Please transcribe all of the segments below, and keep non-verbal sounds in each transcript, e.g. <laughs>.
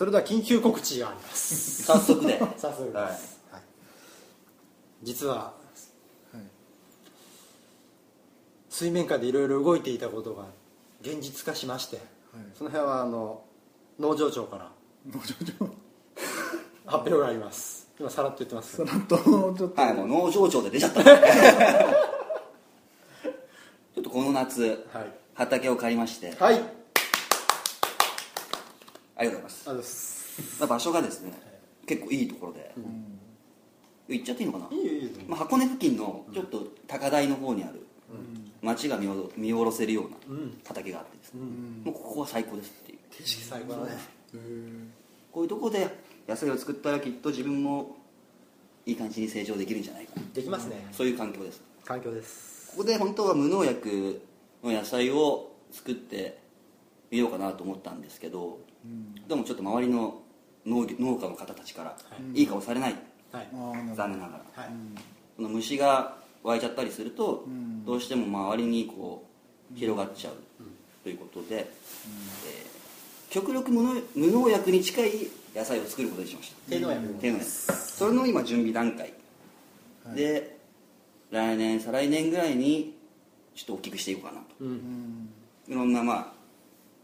それでは緊急告知があります。早速で。<laughs> 早速です、はい。はい。実ははい水面下でいろいろ動いていたことが現実化しまして、その辺はあの農場長から農場長。発表があります。今さらっと言ってます。さらっとちょっと。はいもう農場長で出ちゃった。<laughs> ちょっとこの夏はい。畑を借りまして。はいありがとうございます。まあ場所がですね結構いいところで、言っちゃっていいのかな、いいよいいよまあ、箱根付近のちょっと高台の方にある町が見下ろ見下ろせるようなうん。畑があってですね、うん。もうここは最高ですっていう。景色最高だね。こういうところで野菜を作ったらきっと自分もいい感じに成長できるんじゃないかな。できますね。そういう環境です。環境です。ここで本当は無農薬の野菜を作ってみようかなと思ったんですけど、でもちょっと周りの農業農家の方たちからい。い顔されない、残念ながら。はい。その虫が湧いちゃったりすると、ん。どうしても周りにこう広がっちゃうということで、えー極力無農無農薬に近い野菜を作ることにしました。低農薬。低農薬。それの今準備段階、はい。で来年再来年ぐらいにちょっと大きくしていこうかなと。いろんなまあ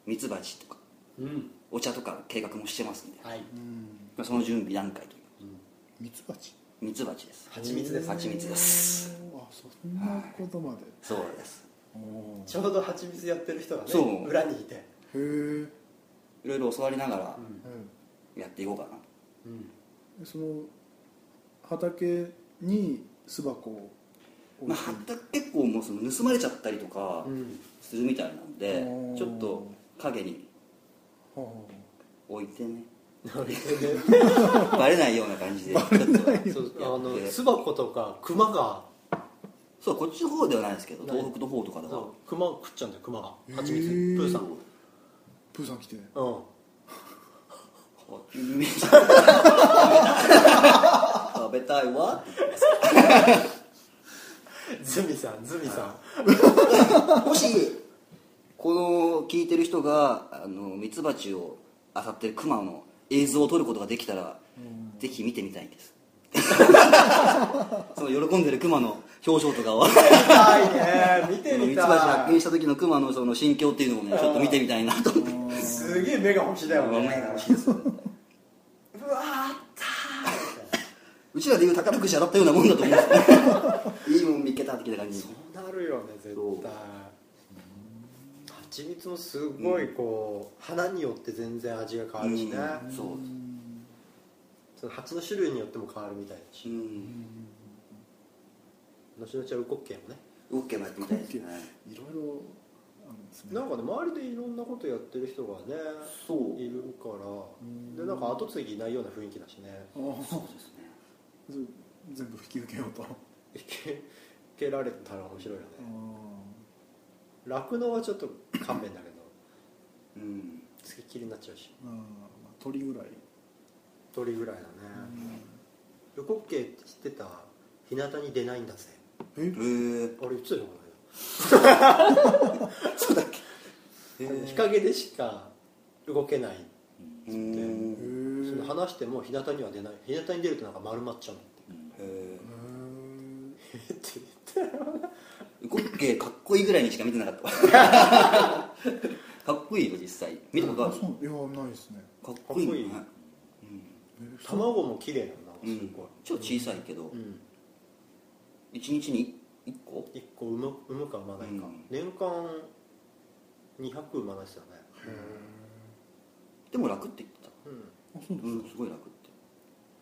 ミツバチとか。うんお茶とか計画もしてますんで、はい。うん。まあ、その準備段階というミツバチミツバチです。蜂蜜です。蜂蜜です。あそんなことまで。そうです。ちょうど蜂蜜やってる人がねそう。裏にいて。へえいろいろ教わりながらうん。やっていこうかな、うん。その畑に巣箱を置まあ、結構もうその盗まれちゃったりとかうん。するみたいなんで、ちょっと影には置いてね。バレないような感じで。ちょっとあの巣箱とか熊が。そうこっちの方ではないですけど東北の方とかでは熊食っちゃうんだよ熊が。蜂蜜。プーさん。プーさん来て。うん。食べたいわ。ズミさんズミさん。もしこの聞いてる人があのミツバチを漁ってるクマの映像を撮ることができたら、ぜひ見てみたいです。<laughs> その喜んでるクマの表情とかを。見たいね。見てみミツバチ発た見した時のクマのその心境っていうのをねちょっと見てみたいなと思って。いすげえ目が星だよね。目が欲しいですうわったうちらでいう宝くじ当たったようなもんだと思うんですよ <laughs> いいもん見っけた的な感じ。ーそうなるよね絶対蜂蜜もすごいこう花によって全然味が変わるしね。うん。そう。その蜂の種類によっても変わるみたいだし。うん。後々はウコッケイもね。オッケーもやってみたいですね。いろいろあるんですね。なんかね周りでいろんなことやってる人がねそう。いるから。でなんか後継ぎいないような雰囲気だしね。そうですね。ず全部引き受けようと。あいけいけられたら面白いよね。ー酪農はちょっと勘弁だけど。うん。つきっきりになっちゃうし。あーまあ鳥ぐらい。鳥ぐらいだね。ウコッケイって知ってた日向に出ないんだぜ。え？あれ言ってたよこの間そうだっけ？へー日陰でしか動けない。うん。へその話しても日向には出ない。日向に出るとなんか丸まっちゃうのって。へえ。え <laughs> って言って。ーゴッケーかっこいいぐらいにしか見てなかった。<laughs> かっこいいよ実際。見たことある？いやないですね。かっこいい。ねかっこ卵も綺麗なんなん。かすごい、超小さいけど。うん。一日に1個？1個産む？産むか産まないか、うん。年間200産まないですよね。でも楽って言ってた。うん。すごい楽っ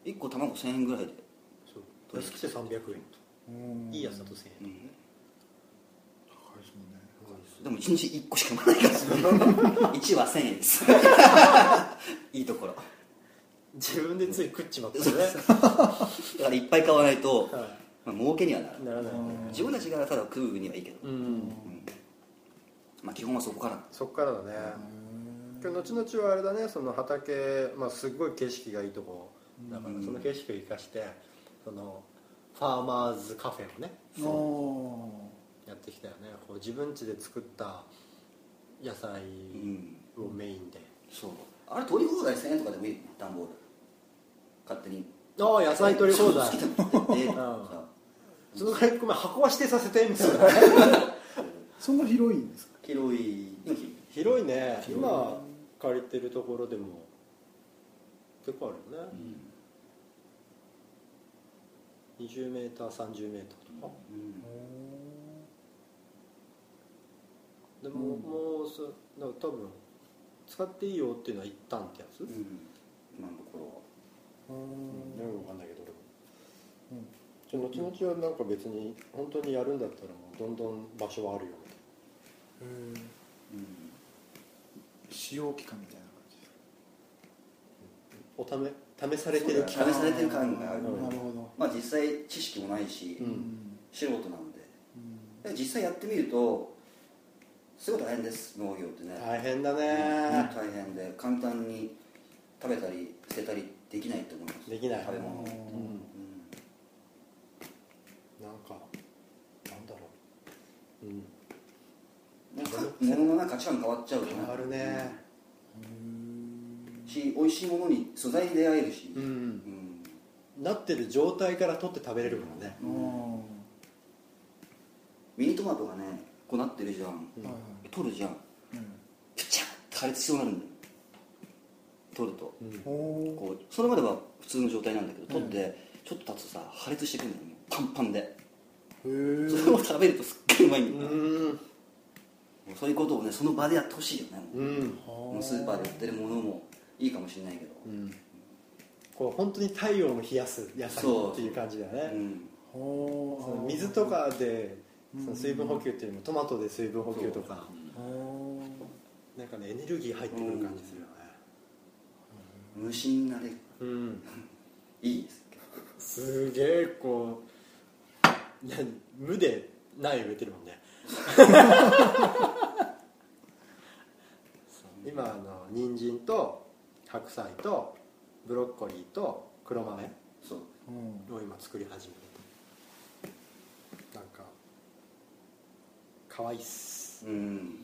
て。1個卵1000円ぐらいで。そう。安くて300円と。うんいいやつだと1000円うん。高いですもんねでも1日1個しかないから。1は1000円です。<laughs> いいところ。自分でつい食っちまったね。だからいっぱい買わないと、はまあ、儲けにはなるい。ならないね。自分たちがただ食うにはいいけど、うんまあ基本はそこから。そっからだね。けど後々はあれだね。その畑、まあ、すっごい景色がいいとこ。だからその景色を生かしてそのファーマーズカフェをね。あやってきたよね。こう自分家で作った野菜うん。をメインで。そう。あれ取り放題1000円とかでもいい？段ボール。勝手に。ああ野菜取り放題。好きなの取ってってんさそのぐらいごめん箱は指定させてみたいな。<laughs> そんな広いんですか？広い。今広いね。今借りてるところでも。結構あるよね、20メーター30メーターとかでも、もうそだから多分使っていいよっていうのは一旦ってやつ、うん。今のところは。よくわかん。ないけど俺も、じゃあ後々はなんか別に本当にやるんだったらもうどんどん場所はあるよみたいうん。使用期間みたいな感じですおため試されてる試されてる感がある、うん。なるほど。まあ実際知識もないし、うん。うん。素人なんで。うん。で実際やってみるとすごい大変です農業ってね。大変だうんね大変で簡単に食べたり捨てたりできないと思います。できない。食べ物を、うん。うん。うんなんかなんだろう。うん。なんか物のな価値観変わっちゃうじゃん変わるね。し美味しいものに素材に出会えるし、うん。うん。なってる状態から取って食べれるからね。うん。はミニトマトがねこうなってるじゃん、取るじゃん。うん。ピチャッて破裂しそうになるんだよ取ると。こうそれまでは普通の状態なんだけど取ってちょっと経つとさ破裂してくるんだよ。もうパンパンで。へえそれを食べるとすっげえうまいんだよ、もうん。うそういうことをねその場でやってほしいよね。もううん。スーパーで売ってるものもいいかもしれないけど、うん。こう本当に太陽を冷やす野菜そうっていう感じだよね。うん水とかでうんその水分補給っていうよりもトマトで水分補給とか。ほなんかねエネルギー入ってくる感じするよね。無心になれ。るうん。いいですすげえこう何無で苗植えてるもんね。今あの人参と白菜とブロッコリーと黒豆そう。うんを今作り始めたなんか可愛いっす。うん。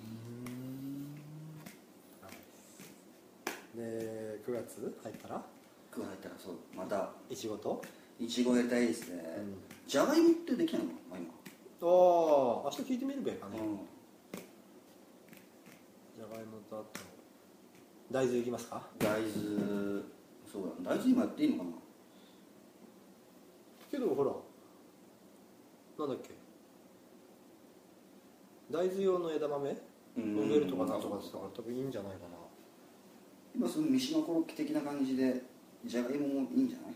で9月入ったら？9入ったらそうまた。いちごと？いちごやりたいですね、ん。じゃがいもってできないの、まあ、今、ああ明日聞いてみるべかね。うん。じゃがいもとあと大豆いきますか？大豆そうだ大豆今やっていいのかな？けどほらなんだっけ？大豆用の枝豆？うん。植えるとかなんとかって言ったから多分いいんじゃないかな。今その三島コロッケ的な感じでじゃがいももいいんじゃない？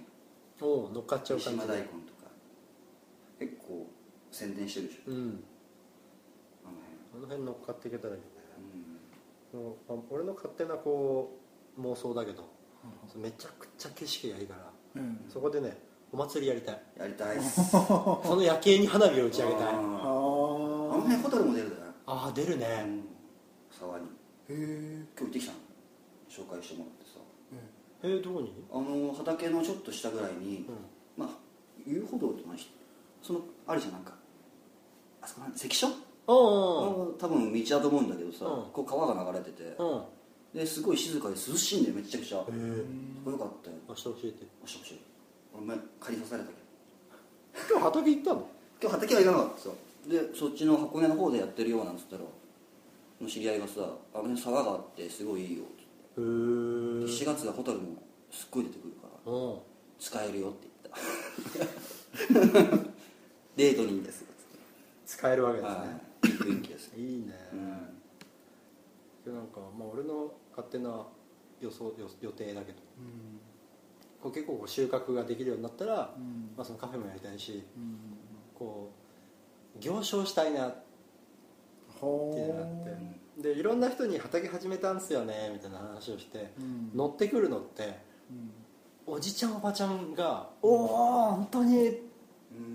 おお乗っかっちゃう三島感じで。大根とか。結構宣伝してるでしょ。うん。あのあの辺乗っかっていけたらいいよね。辺そのまあ俺の勝手なこう妄想だけどめちゃくちゃ景色がいいからうん。そこでねお祭りやりたい。うんやりたいっす。<laughs> その夜景に花火を打ち上げたい。あの辺ホタルも出るだよああ出るね。沢に。へえ今日行ってきたの。紹介してもらってさ。えー、どこに？あの畑のちょっと下ぐらいに、うん。まあ遊歩道とないしそのあるじゃんなんか。あそこなん関所？ああ多分道だと思うんだけどさ、うん。こう川が流れてて、うん。ですごい静かで涼しいんだよめちゃくちゃ、へえよかったよ。明日教えて。おしおし俺前借りさされたけど。今日畑行ったの？今日畑は行かなかったさでそっちの箱根の方でやってるようなんつったらの知り合いがさ「あの辺沢があってすごいいいよ」ってへえ言って。4月はホタルもすっごい出てくるからうん使えるよって言った。<laughs> デートにいいんですよ。使えるわけですね、はい。いい雰囲気ですい、いね、うん。でなんか、まあ、俺の勝手な予想予予定だけど。こう結構こう収穫ができるようになったら、うん。まあ、そのカフェもやりたいしうん。こう行商したいな。ってほいうのがあって。でいろんな人に畑始めたんすよねみたいな話をしてうん。乗ってくるのってうん。おじちゃんおばちゃんが「おお本当に!」っ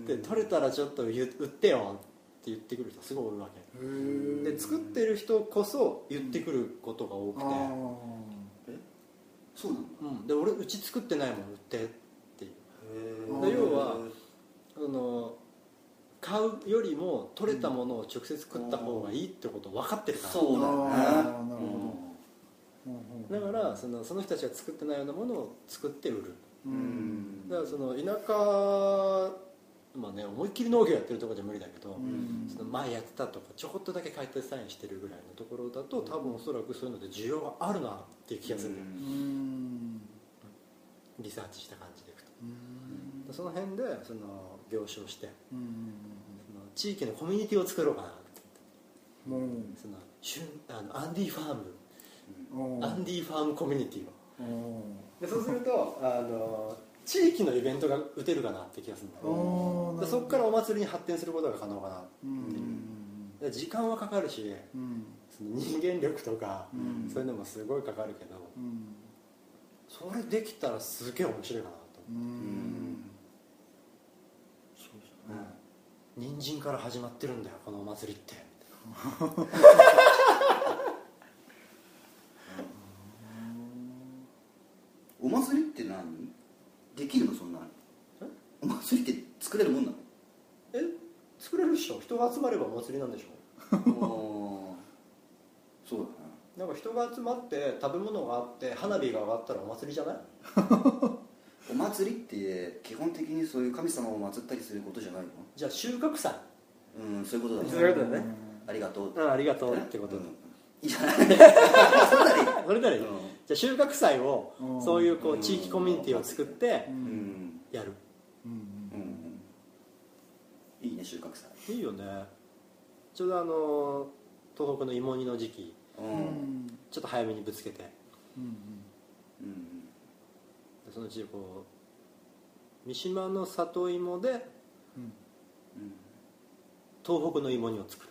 てうん。取れたらちょっと売ってよって言ってくる人すごい多いわけ。で作ってる人こそ言ってくることが多くて、あえ？そうなんだうん、で俺うち作ってないもん売ってっていう。要は買うよりも取れたものを直接食った方がいいってこと分かってるから、そうだよね。なるほどうん。だからそのその人たちが作ってないようなものを作って売る。うん。だからその田舎まあね思いっきり農業やってるところじゃ無理だけど、ん。その前やってたとかちょこっとだけ解体サインしてるぐらいのところだと多分おそらくそういうので需要があるなっていう気がする、うん。リサーチした感じでいくと。うん。その辺でその行商してうん地域のコミュニティを作ろうかなって。もうそのシュンあのアンディファーム。うん。アンディファームコミュニティを。うん。でそうするとあの地域のイベントが打てるかなって気がするでそこからお祭りに発展することが可能かなうん。で時間はかかるしうん。その人間力とか、うん。そういうのもすごいかかるけどうん。それできたらすげえ面白いかなと。うん。そうです思う、うん、人参から始まってるんだよこのお祭りって。<laughs> お祭りって何？できるのそんなの？お祭りって作れるもんなの？え？作れるっしょ。人が集まればお祭りなんでしょ。<laughs> そうだな。なんか人が集まって食べ物があって花火が上がったらお祭りじゃない？<laughs> お祭りって基本的にそういう神様を祀ったりすることじゃないの？じゃあ収穫祭。うんそういうことだね。そういうことだね。ありがとう。うんありがとうってこと。で、うん。いいじゃない。<laughs> それならいい、うん。じゃあ収穫祭をうん。そういうこう地域コミュニティを作ってううん。んやる。うん。うん。いいね収穫祭。いいよね。ちょうどあの東北の芋煮の時期。ううん。んちょっと早めにぶつけて。うん。うん。でそのうちこう三島の里芋でうん。うん。東北の芋煮を作る。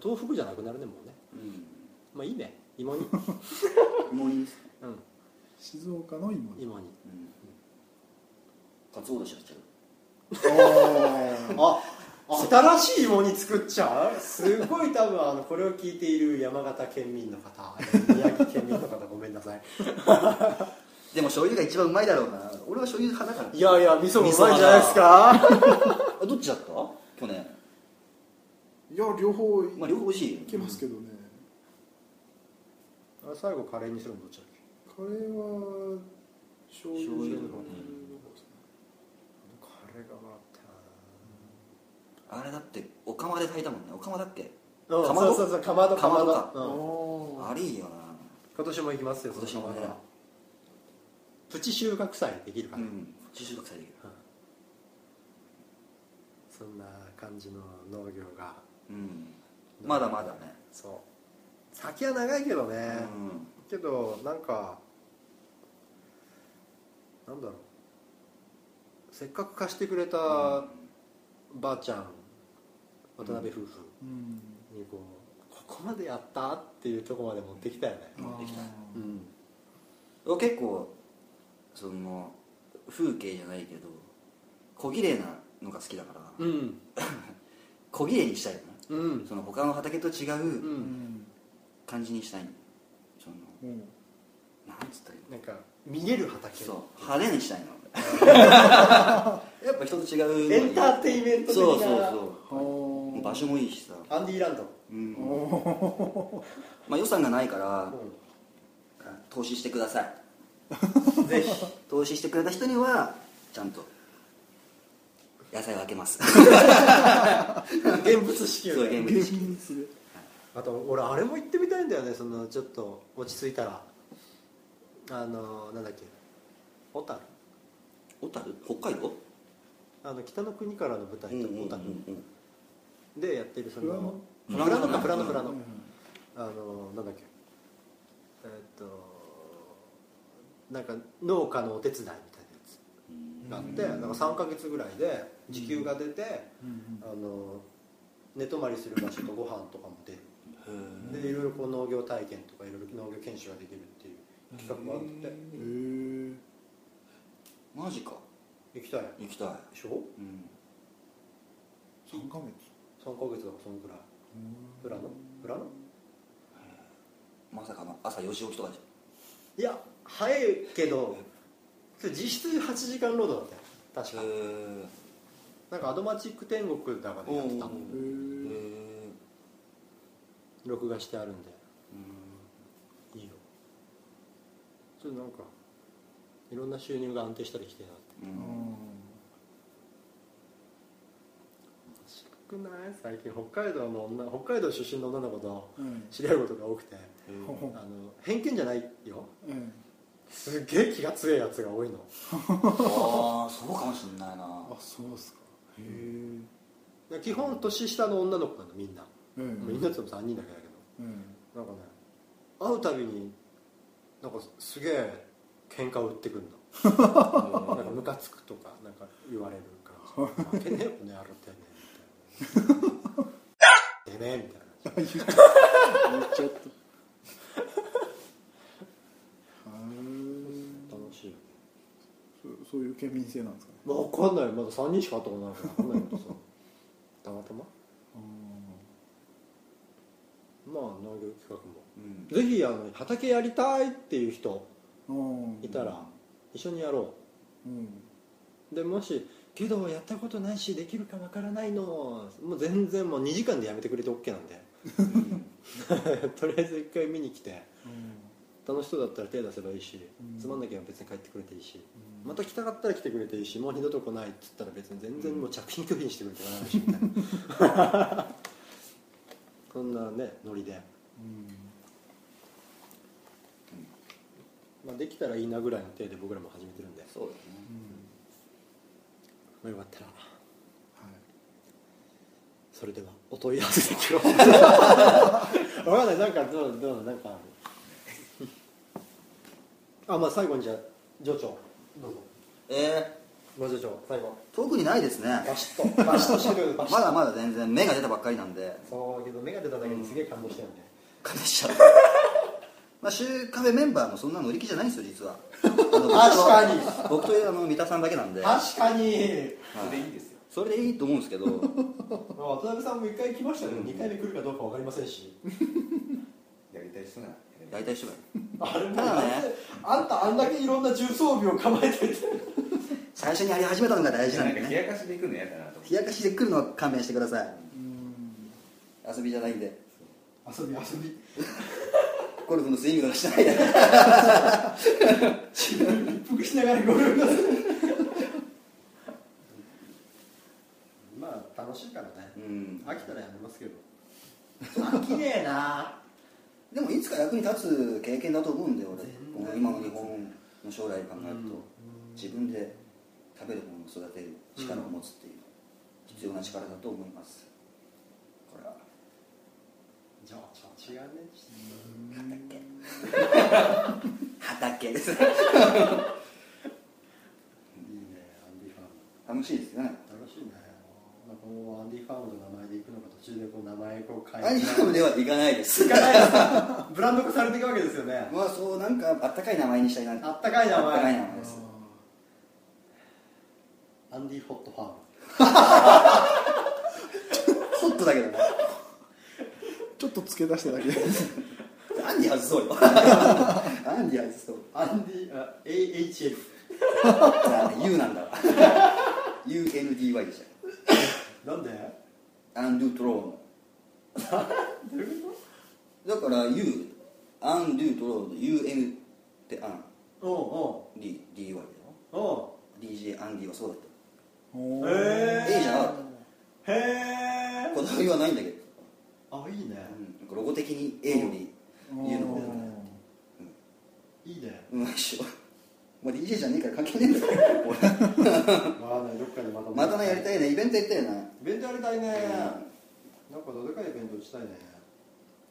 東北じゃなくなるねもうね。うん。まあいいね。芋煮。<laughs> 芋煮ですねうん。静岡の芋煮。芋煮。うん。かつおだしやっちゃう。<laughs> ああ新しい芋煮作っちゃう？すごい多分あのこれを聞いている山形県民の方宮城県民の方ごめんなさいでも醤油が一番うまいだろうな。俺は醤油派だから。いやいや味噌もうまいんじゃないですか。あ <laughs> どっちだった？去年。いや両方いまあ両方美味しいけますけどねあれ最後カレーにするのどっちだっけ？カレーは醤油醤油の方の方カレーがあれだってお釜で炊いたもんね。お釜だっけ？なかまど？そうそうそうかまどかまど。かああれいいよな。今年も行きますよ今年もねプチ収穫祭できるかな、うん自収穫祭できる。そんな感じの農業が。うん。まだまだね。そう。先は長いけどね、うん。けどなんかなんだろう。せっかく貸してくれたばあちゃん渡辺夫婦うん。にこうここまでやったっていうところまで持ってきたよね。持ってきた。うん。俺結構その風景じゃないけど小綺麗なのが好きだから。うん。<laughs> 小綺麗にしたいよなうん。その他の畑と違う感じにしたい。のそのもうなんつったらいいの？なんか見える畑。そう。派手にしたいの。<laughs> やっぱ人と違うエンターテインメント的な。そうそうあそう。ー場所もいいしさ、アンディーランド、うん。おまあ、予算がないから投資してください <laughs> ぜひ。投資してくれた人にはちゃんと野菜を分けます。<laughs> 現物支給でそう現物であと俺あれも行ってみたいんだよねそのちょっと落ち着いたら。あのなんだっけ。小樽小樽北海道？あの北の国からの舞台と小樽うんでやってるそのフラノ？フラノかフラノフラノはいあのなんだっけ。えーっとなんか農家のお手伝いみたいなやつがあってなんか3か月ぐらいで時給が出て、うん。あの寝泊まりする場所とご飯とかも出る。うんでいろいろこう農業体験とかいろいろ農業研修ができるっていう企画があって。へえマジか。行きたい。行きたい、でしょ？うん、3ヶ月？3か月だからそのぐらい。フラノフラノまさかの朝4時起きとかじいや早いけど実質8時間労働だったよ。確か。なんかアドマチック天国だかでやってたおうおうへええ録画してあるんで。いちょっとなんかいろんな収入が安定したりしてなって。ない？最近北海道の女北海道出身の女の子とうん。知り合うことが多くて。ほほあの偏見じゃないよ。うんすっげえ気が強いやつが多いの。ああそうかもしんないな。あそうですか。へえで基本年下の女の子なのみんな、うん。みんなっても3人だけだけど。うん。なんかね会うたびになんかすげえ喧嘩を売ってくるの。<laughs> なんかムカつくとかなんか言われる感じ。負けねえよこの野郎てめえみたいな。てめえみたいな。<laughs> 言っちゃったそそういう県民性なんですか？ねまあ、分かんない。まだ3人しか会ったことないから分かんないけどさ。<laughs> たまたま。まあ農業企画も。うん。ぜひあの畑やりたいっていう人うんいたら一緒にやろう。ん。うでもしけどやったことないしできるかわからないのもう全然もう2時間でやめてくれて OK なんで。<laughs> とりあえず1回見に来て。楽しそうだったら手出せばいいし、うん。つまんなきゃ別に帰ってくれていいし、また来たかったら来てくれていいしもう二度と来ないっつったら別に全然もう着品拒否にしてくれてもらうしみたい。な <laughs> そんなねノリで、まあ、できたらいいなぐらいの手で僕らも始めてるんで、そうだね。まあ、よかったら。はい。それではお問い合わせ先を。<laughs> 分かんない。なんかどうどうなんか。あまあ最後にじゃあ上長どうぞ。えご上長最後。ー、特にないですね。バシッと。バシッとしてる。<laughs> まだまだ全然芽が出たばっかりなんで。そうけど目が出ただけですげえ感動したよね、感動しちゃう。<laughs> まあ、週カフェメンバーもそんな乗り気じゃないんですよ実は <laughs> 確かに。僕とあの三田さんだけなんで、はい確かに。それでいいですよ。それでいいと思うんですけど。渡辺さんも1回来ましたけど、2回目来るかどうか分かりませんし。やりたい人なら大体一緒だよ。<laughs> あれもただねあんたあんだけいろんな重装備を構えてて。最初にやり始めたのが大事ななんんかでね。冷やかしで行くの嫌だなと冷やかしで来るのは勘弁してください。うん。遊びじゃないんで。遊び遊び。ゴルフのスイングとかしないで。一服しながらゴルフがまあ楽しいからね。うん。飽きたらやめますけど。飽きねえなでもいつか役に立つ経験だと思うんだよ俺。今の日本の将来考えると、自分で食べるものを育てる力を持つっていう、必要な力だと思います。これは。じゃあ違うね。畑。<laughs> ですいいねアンディファーム楽しいですねまあこのままアンディファームの名前でいくのか途中でこう名前こう変えて。ファームではいかないです。いかないですかブランド化されていくわけですよね。まあそうなんかあったかい名前にしたいな。あったかい名前。あったかい名前です。アンディフォットファーム。ホットだけどね。ちょっと付け出しただけ。でアンディ外そうよ。アンディ外そう。アンディあ AHF あ U なんだわ。UNDY でしたなんで？アンドゥトロどういうこーンだから U アンドゥトローン UN ってアンとお D DY だよ。うおう。お DJ アンディはそうだっおうー。へた A じゃなかっえへえたこだわりはないんだけど、あいいね。うん、ロゴ的に A より U の方がいいね。うまいっしょまあ DJ じゃねえから関係ねえんだよ <laughs> どっかでまたまたねやりたいね。イベントやりたいなイベントやりたいね。なんかどでかいイベントしたいね。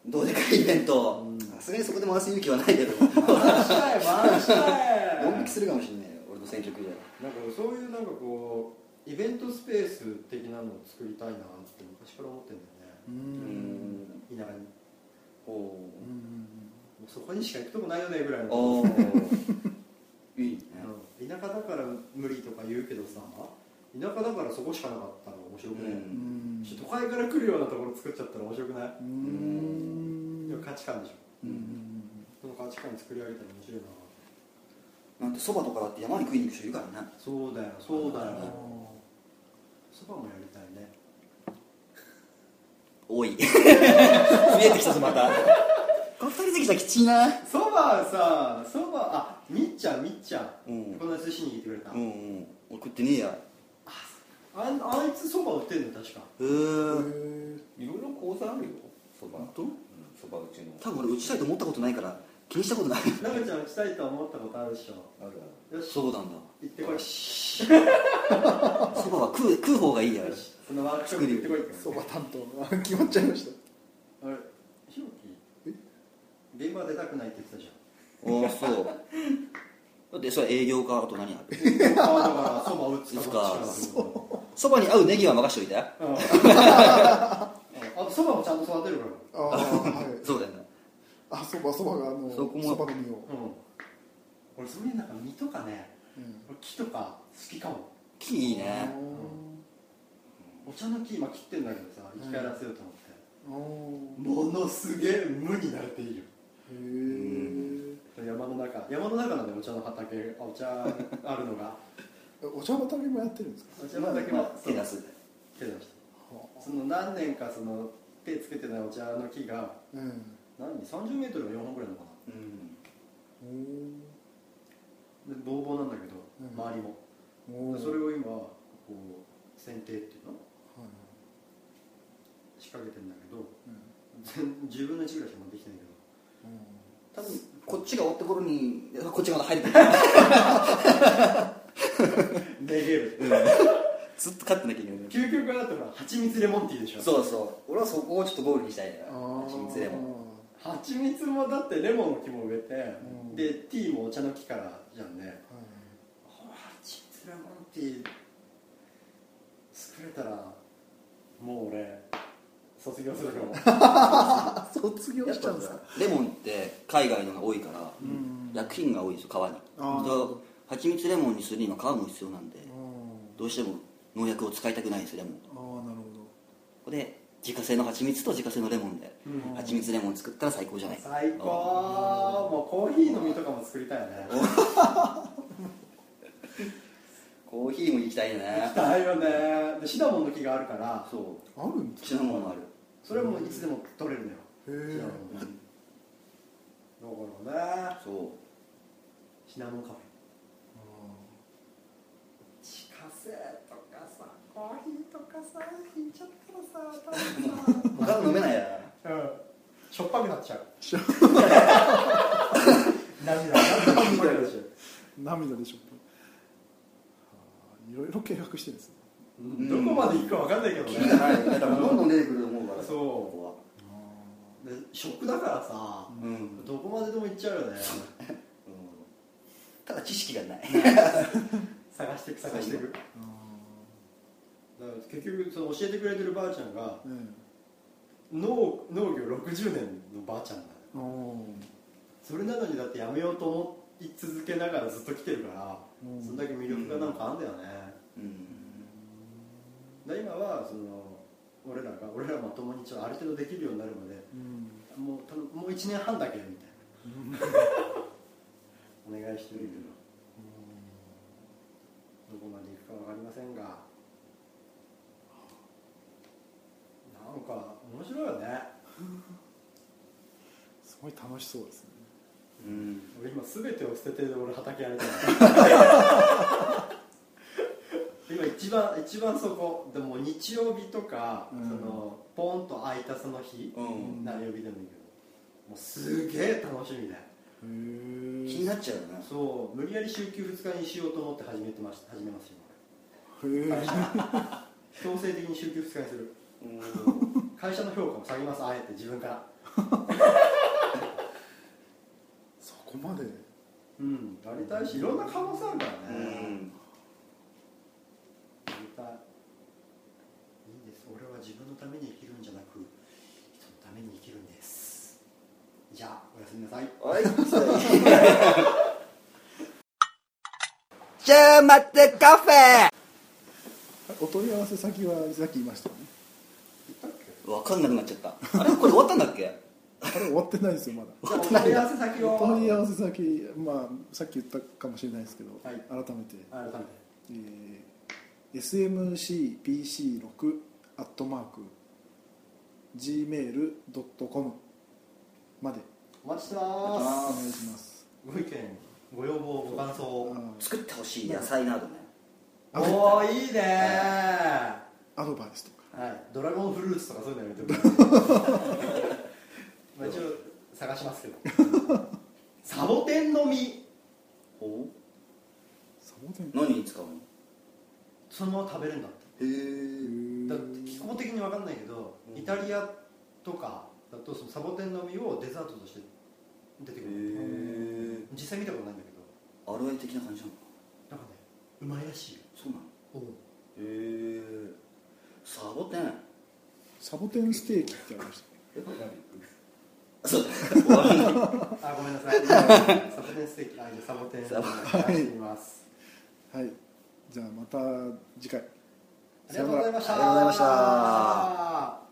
どうでかいイベント。うん。さすがにそこで回す勇気はないけど。回したい回したい。ドン引きするかもしれないよ。俺の選曲じゃ。なんかそういうなんかこうイベントスペース的なのを作りたいなって昔から思ってんだよううん。田舎に。おうん。もうそこにしか行くとこないよねぐらいの。おいいね。うん。田舎だから無理とか言うけどさ田舎だからそこしかなかったら面白くない、うん。都会から来るようなところ作っちゃったら面白くない、うん。価値観でしょ。うん。その価値観作り上げたら面白いな。なんてそばとかだって山に食いに行く人いるからねそうだよそうだよ。あそばもやりたいね。多い。増えてきたぞまた。この二人できたらきちいなそばさそばあみっちゃんみっちゃん、うん。この間寿司に来てくれた、うんうん。送ってねえやあんあいつそば売ってんの確か。へえへいろいろ講座あるよそば。本当？うんそば打ちの。多分俺打ちたいと思ったことないから気にしたことない。なべちゃん打ちたいと思ったことあるでしょ。あるあよし。そうなんだ。行ってこい。<laughs> そばは食う食う方がいいや。そのワークショップ行ってこい。そば担当。あ決まっちゃいましたあれひろき？現場出たくないって言ってたじおおそうだってそれ営業かあと何ある？そば打つかそばに合うネギは任しといて。ううん。<laughs> あとそばもちゃんと育てるから。ああはいそうだよね。あそばそばがあのそこも。そばの実を、うん。俺そういうなんか実とかねうん。俺木とか好きかも。木いいね。お茶の木今切ってんだけどさ生き返らせようと思って、ものすげえ無になれているへえ山の中山の中なんでお茶の畑あお茶あるのが。<laughs> お茶畑もやってるんですか？お茶畑もまあ手出す。手出して。その何年かその手つけてないお茶の木がうん。何？30メートルが4本ぐらいのかうん。なでボーボーなんだけど、うん。周りも。それを今こう剪定っていうの？はい。仕掛けてんだけどうん。全10分の1ぐらいしかできてないけど。多分こっちが終わった頃にこっちがまだ入れてるめげるずっと勝ってなきゃいけない。究極だったら蜂蜜レモンティーでしょ。そうそう。俺はそこをちょっとゴールにしたいね。あー蜂蜜レモン。蜂蜜もだってレモンの木も植えて、うん。でティーもお茶の木からじゃんね。はい蜂蜜レモンティー作れたらもう俺卒業するかも。<laughs> 卒業しちゃうんですか？レモンって海外のが多いからうん。薬品が多いんですよ皮に。と蜂蜜レモンにするには皮も必要なんであどうしても農薬を使いたくないんですよレモン。あーなるほここで自家製の蜂蜜と自家製のレモンでうん。蜂蜜レモン作ったら最高じゃない？最高。もうコーヒーの実とかも作りたいよね。<laughs> コーヒーも行きたいね。だよね。でシナモンの木があるから。そう。どあるんですシナモンもあるそれもいつでも取れるのよ。へえシナモンだからね。そう。シナモンカフェ。自家製とかさコーヒーとかさ引いちゃったらさ多分さ <laughs> 他の飲めないや。うんしょっぱくなっちゃう。しょ涙涙涙でしょ涙でしょういろいろ計画してるんですねどこまで行くか分かんないけどね。だからどんどん出てくると思うから。そう。ここは。で食だからさうん。どこまででも行っちゃうよね。ただ知識がない。<laughs> 探していく探していくだから結局その教えてくれてるばあちゃんがうん。農農業60年のばあちゃんだそれなのにだってやめようと思い続けながらずっと来てるからうん。そんだけ魅力がなんかあんだよね。うんで今はその俺らが俺らもにちょっとある程度できるようになるまでうん。もうたもう1年半だけみたいな。<laughs> お願いしてるけど。どこまで行くか分かりませんが。なんか面白いよね。<laughs> すごい楽しそうですね。うん。俺今全てを捨てて俺畑やりたい。今 <laughs> 一番一番そこでも日曜日とか、うん。そのポンと空いたその日、うん。何曜日でもいいけどもうすげえ楽しみでへえ気になっちゃうよね。そう無理やり週休2日にしようと思って始めてました始めますよへえ会社強制的に週休2日にする。会社の評価も下げますあえて自分から。<laughs> そこまで？うんやりたいしいろんな可能性あるからうね、んやりたいいいです俺は自分のために生きるんじゃなく人のために生きるんですじゃあおやすみなさいはい週末カフェ。お問い合わせ先はさっき言いましたよね。分かんなくなっちゃった。あれ？これ終わったんだっけ？あれ終わってないですよまだ。お問い合わせ先を。お問い合わせ先まあさっき言ったかもしれないですけど、はい。改めて、改めて。えー smcpc6 アットマーク gmail.com まで。待ちしておま願いします。ご意見ご要望ご感想作ってほしい。野菜などね。おおいいね。アドバイスとか。はい、ドラゴンフルーツとかそういうのやめてください。<laughs> まあ一応探しますけど。サボテンの実。お？サボテン？何に使うの？そのまま食べるんだって。へえだって気候的に分かんないけど、イタリアとかだとそのサボテンの実をデザートとして出てくるへ実際見たことないんだけど。アロエ的な感じなのかなんかねうまいらしいよそうなの？おう。へえサボテン。サボテンステーキってありましたそう。<laughs> あごめんなさい。<laughs> サボテンステーキ。あじゃあサボテン。はい。じゃあまた次回。ありがとうございました。ありがとうございました